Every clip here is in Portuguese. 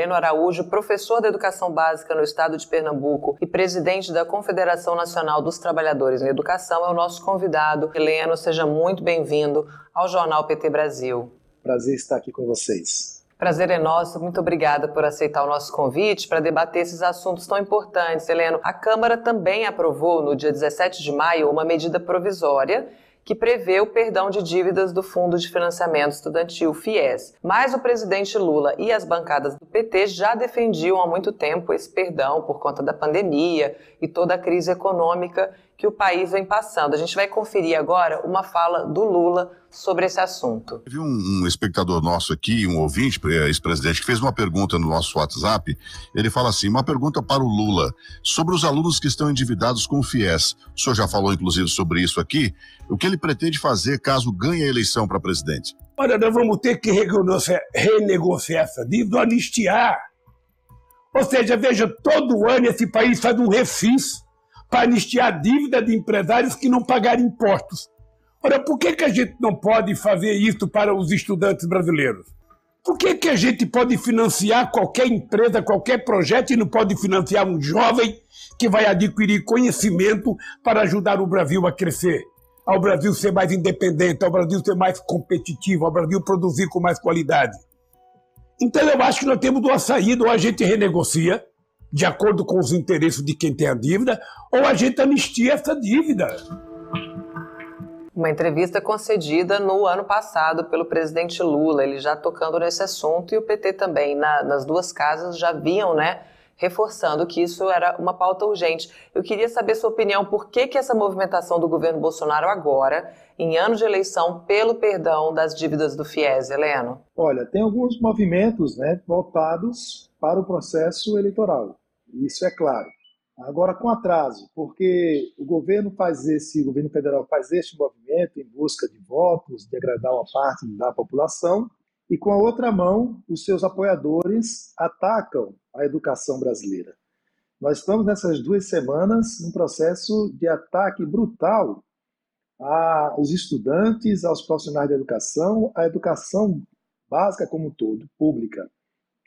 Heleno Araújo, professor da Educação Básica no estado de Pernambuco e presidente da Confederação Nacional dos Trabalhadores em Educação, é o nosso convidado. Heleno, seja muito bem-vindo ao Jornal PT Brasil. Prazer estar aqui com vocês. Prazer é nosso. Muito obrigada por aceitar o nosso convite para debater esses assuntos tão importantes. Heleno, a Câmara também aprovou no dia 17 de maio uma medida provisória que prevê o perdão de dívidas do Fundo de Financiamento Estudantil FIES. Mas o presidente Lula e as bancadas do PT já defendiam há muito tempo esse perdão por conta da pandemia e toda a crise econômica que o país vem passando. A gente vai conferir agora uma fala do Lula sobre esse assunto. Teve um, um espectador nosso aqui, um ouvinte, ex-presidente, que fez uma pergunta no nosso WhatsApp. Ele fala assim: uma pergunta para o Lula sobre os alunos que estão endividados com o FIES. O senhor já falou, inclusive, sobre isso aqui. O que ele pretende fazer caso ganhe a eleição para presidente? Olha, nós vamos ter que renegociar, renegociar essa dívida, anistiar. Ou seja, veja, todo ano esse país faz um refis para anistiar a dívida de empresários que não pagaram impostos. Ora, por que, que a gente não pode fazer isso para os estudantes brasileiros? Por que, que a gente pode financiar qualquer empresa, qualquer projeto e não pode financiar um jovem que vai adquirir conhecimento para ajudar o Brasil a crescer? Ao Brasil ser mais independente, ao Brasil ser mais competitivo, ao Brasil produzir com mais qualidade. Então eu acho que nós temos duas saídas, ou a gente renegocia, de acordo com os interesses de quem tem a dívida, ou a gente anistia essa dívida. Uma entrevista concedida no ano passado pelo presidente Lula, ele já tocando nesse assunto, e o PT também, na, nas duas casas, já viam, né, reforçando que isso era uma pauta urgente. Eu queria saber sua opinião, por que, que essa movimentação do governo Bolsonaro agora, em ano de eleição, pelo perdão das dívidas do FIES, Heleno? Olha, tem alguns movimentos né, voltados para o processo eleitoral. Isso é claro. Agora, com atraso, porque o governo faz esse, o governo federal faz este movimento em busca de votos, de agradar uma parte da população, e com a outra mão, os seus apoiadores atacam a educação brasileira. Nós estamos nessas duas semanas num processo de ataque brutal aos estudantes, aos profissionais de educação, à educação básica como um todo, pública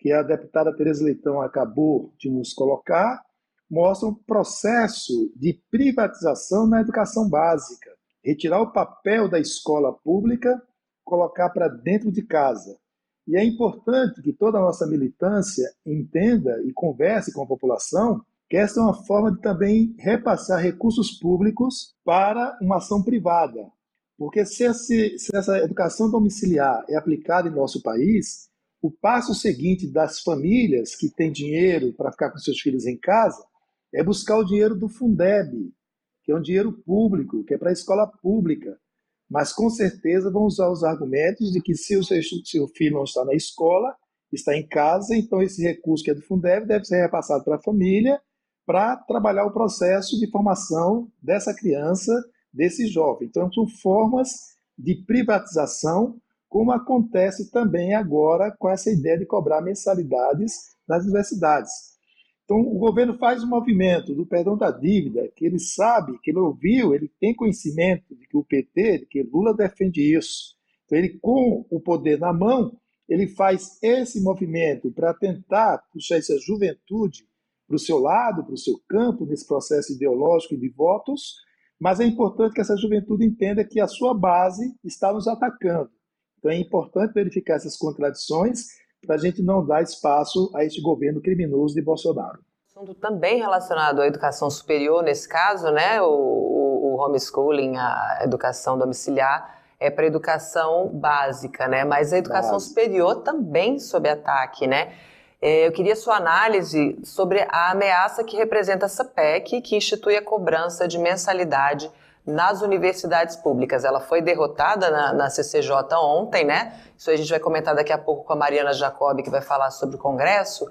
que a deputada Tereza Leitão acabou de nos colocar, mostra um processo de privatização na educação básica. Retirar o papel da escola pública, colocar para dentro de casa. E é importante que toda a nossa militância entenda e converse com a população que essa é uma forma de também repassar recursos públicos para uma ação privada. Porque se, esse, se essa educação domiciliar é aplicada em nosso país, o passo seguinte das famílias que têm dinheiro para ficar com seus filhos em casa é buscar o dinheiro do Fundeb, que é um dinheiro público, que é para a escola pública. Mas com certeza vão usar os argumentos de que se o seu filho não está na escola, está em casa, então esse recurso que é do Fundeb deve ser repassado para a família para trabalhar o processo de formação dessa criança, desse jovem. Então são formas de privatização como acontece também agora com essa ideia de cobrar mensalidades nas universidades. Então, o governo faz um movimento do perdão da dívida, que ele sabe, que ele ouviu, ele tem conhecimento de que o PT, de que Lula defende isso. Então, ele, com o poder na mão, ele faz esse movimento para tentar puxar essa juventude para o seu lado, para o seu campo, nesse processo ideológico de votos, mas é importante que essa juventude entenda que a sua base está nos atacando. Então é importante verificar essas contradições para a gente não dar espaço a este governo criminoso de Bolsonaro. Assunto também relacionado à educação superior, nesse caso, né? O, o, o homeschooling, a educação domiciliar, é para educação básica, né? Mas a educação superior também sob ataque, né? É, eu queria sua análise sobre a ameaça que representa essa PEC, que institui a cobrança de mensalidade nas universidades públicas. Ela foi derrotada na, na, CCJ ontem, né? Isso a gente vai comentar daqui a pouco com a Mariana Jacob, que vai falar sobre o Congresso.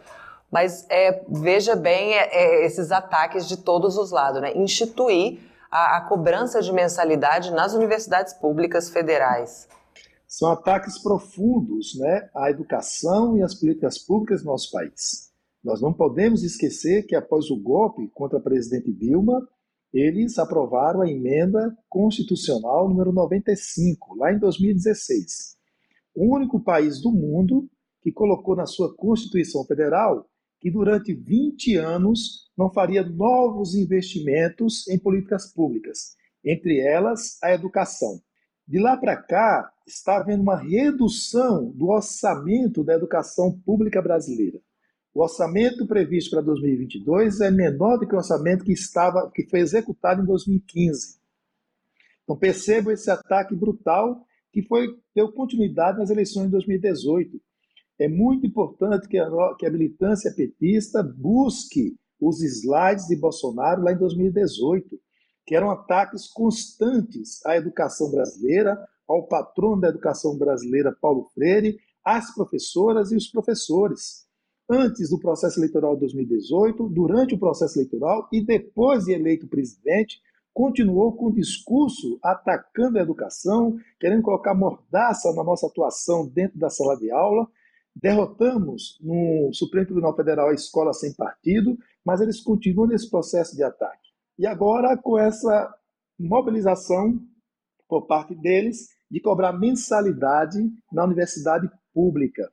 Mas é, veja bem é, é, esses ataques de todos os lados, né? Instituir a, a cobrança de mensalidade nas universidades públicas federais. São ataques profundos né, à educação e às políticas públicas no nosso país. Nós não podemos esquecer que após o golpe contra a presidente Dilma, eles aprovaram a emenda constitucional número 95, lá em 2016. O único país do mundo que colocou na sua Constituição Federal que durante 20 anos não faria novos investimentos em políticas públicas, entre elas a educação. De lá para cá, está havendo uma redução do orçamento da educação pública brasileira. O orçamento previsto para 2022 é menor do que o orçamento que estava que foi executado em 2015. Então percebo esse ataque brutal que foi deu continuidade nas eleições de 2018 é muito importante que a, que a militância petista busque os slides de Bolsonaro lá em 2018, que eram ataques constantes à educação brasileira, ao patrono da educação brasileira, Paulo Freire, às professoras e os professores. Antes do processo eleitoral de 2018, durante o processo eleitoral e depois de eleito presidente, continuou com o discurso atacando a educação, querendo colocar mordaça na nossa atuação dentro da sala de aula Derrotamos no Supremo Tribunal Federal a escola sem partido, mas eles continuam nesse processo de ataque. E agora, com essa mobilização por parte deles de cobrar mensalidade na universidade pública.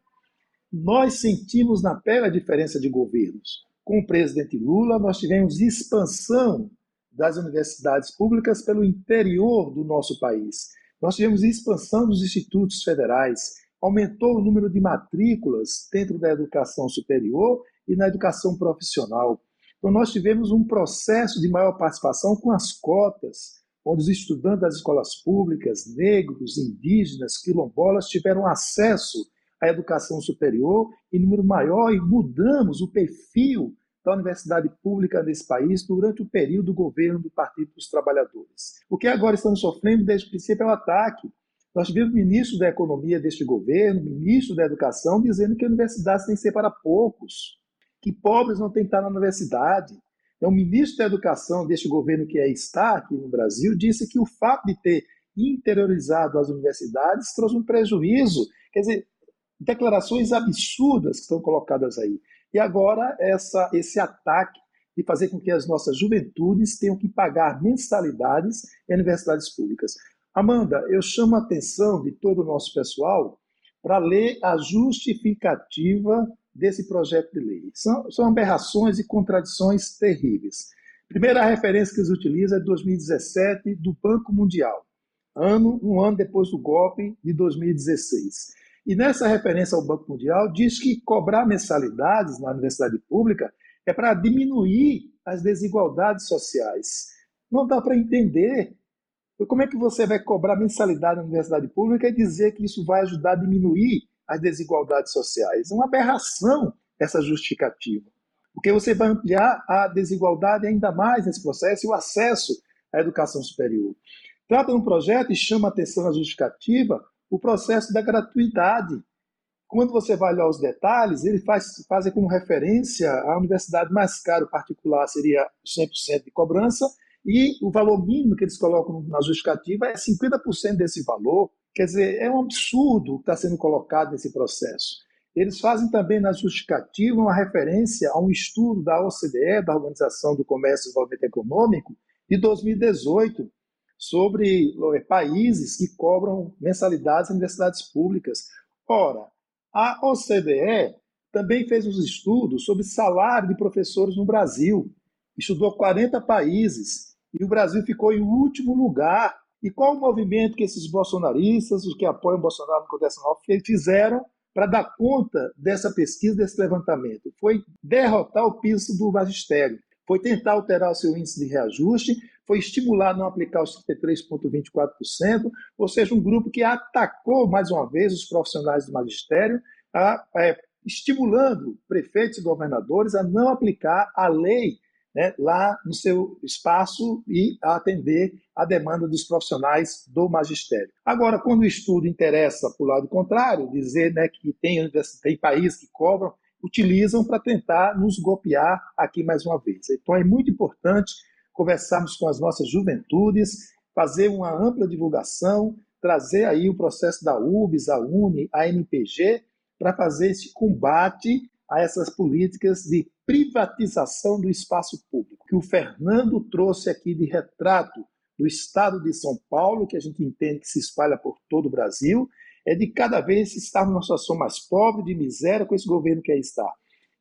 Nós sentimos na pele a diferença de governos. Com o presidente Lula, nós tivemos expansão das universidades públicas pelo interior do nosso país. Nós tivemos expansão dos institutos federais, aumentou o número de matrículas dentro da educação superior e na educação profissional. Então, nós tivemos um processo de maior participação com as cotas, onde os estudantes das escolas públicas, negros, indígenas, quilombolas, tiveram acesso à educação superior em número maior e mudamos o perfil da universidade pública nesse país durante o período do governo do Partido dos Trabalhadores. O que agora estamos sofrendo desde o princípio é o ataque nós tivemos o ministro da Economia deste governo, ministro da Educação, dizendo que universidades têm que ser para poucos, que pobres não têm que estar na universidade. Então, o ministro da Educação deste governo que é, está aqui no Brasil disse que o fato de ter interiorizado as universidades trouxe um prejuízo. Quer dizer, declarações absurdas que estão colocadas aí. E agora essa, esse ataque de fazer com que as nossas juventudes tenham que pagar mensalidades em universidades públicas. Amanda, eu chamo a atenção de todo o nosso pessoal para ler a justificativa desse projeto de lei. São, são aberrações e contradições terríveis. Primeira referência que eles utilizam é de 2017 do Banco Mundial, ano, um ano depois do golpe de 2016. E nessa referência ao Banco Mundial diz que cobrar mensalidades na universidade pública é para diminuir as desigualdades sociais. Não dá para entender como é que você vai cobrar mensalidade na universidade pública e dizer que isso vai ajudar a diminuir as desigualdades sociais? É uma aberração essa justificativa. Porque você vai ampliar a desigualdade ainda mais nesse processo e o acesso à educação superior. Trata um projeto e chama atenção na justificativa o processo da gratuidade. Quando você vai olhar os detalhes, ele faz, faz como referência a universidade mais cara particular seria 100% de cobrança e o valor mínimo que eles colocam na justificativa é 50% desse valor. Quer dizer, é um absurdo o que está sendo colocado nesse processo. Eles fazem também na justificativa uma referência a um estudo da OCDE, da Organização do Comércio e Desenvolvimento Econômico, de 2018, sobre eh, países que cobram mensalidades em universidades públicas. Ora, a OCDE também fez uns estudos sobre salário de professores no Brasil, estudou 40 países e o Brasil ficou em último lugar. E qual o movimento que esses bolsonaristas, os que apoiam Bolsonaro no Congresso fizeram para dar conta dessa pesquisa, desse levantamento? Foi derrotar o piso do magistério, foi tentar alterar o seu índice de reajuste, foi estimular a não aplicar os 33,24%, ou seja, um grupo que atacou mais uma vez os profissionais do magistério, a, é, estimulando prefeitos e governadores a não aplicar a lei né, lá no seu espaço e atender a demanda dos profissionais do magistério. Agora, quando o estudo interessa para o lado contrário, dizer né, que tem, tem países que cobram, utilizam para tentar nos golpear aqui mais uma vez. Então, é muito importante conversarmos com as nossas juventudes, fazer uma ampla divulgação, trazer aí o processo da UBS, a UNE, a NPG, para fazer esse combate a essas políticas de privatização do espaço público, que o Fernando trouxe aqui de retrato do estado de São Paulo, que a gente entende que se espalha por todo o Brasil, é de cada vez estar numa situação mais pobre, de miséria, com esse governo que aí está.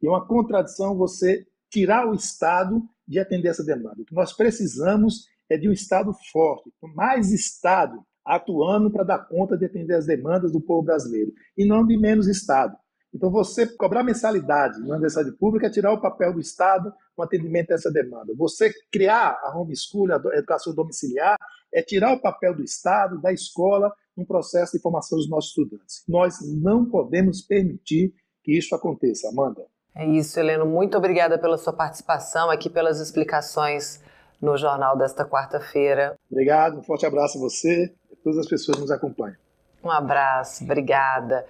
E é uma contradição você tirar o Estado de atender essa demanda. O que nós precisamos é de um Estado forte, mais Estado atuando para dar conta de atender as demandas do povo brasileiro, e não de menos Estado. Então, você cobrar mensalidade na universidade pública é tirar o papel do Estado no atendimento a essa demanda. Você criar a homeschool, a educação domiciliar, é tirar o papel do Estado, da escola, no processo de formação dos nossos estudantes. Nós não podemos permitir que isso aconteça. Amanda. É isso, Heleno. Muito obrigada pela sua participação aqui, pelas explicações no jornal desta quarta-feira. Obrigado, um forte abraço a você e a todas as pessoas que nos acompanham. Um abraço, obrigada.